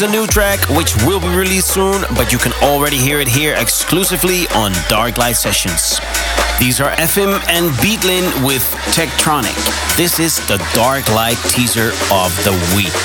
is a new track which will be released soon, but you can already hear it here exclusively on Darklight Sessions. These are FM and Beatline with Techtronic. This is the Darklight teaser of the week.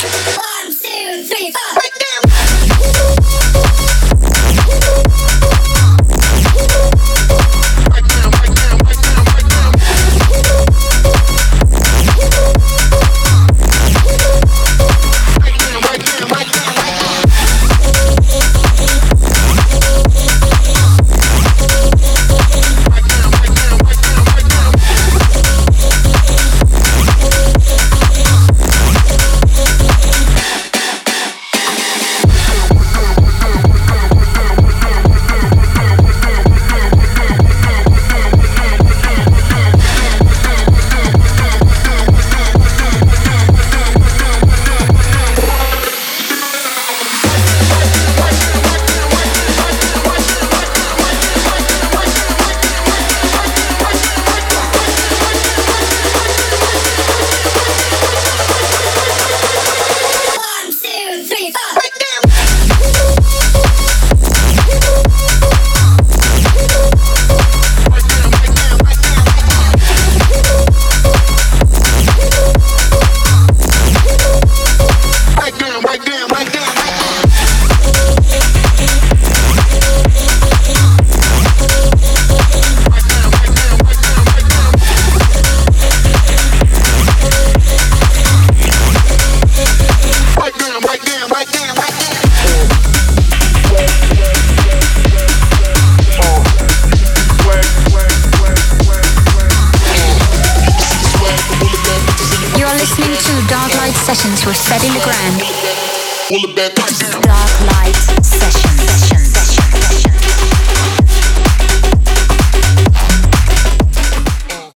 Sessions were set in the ground. Dark light.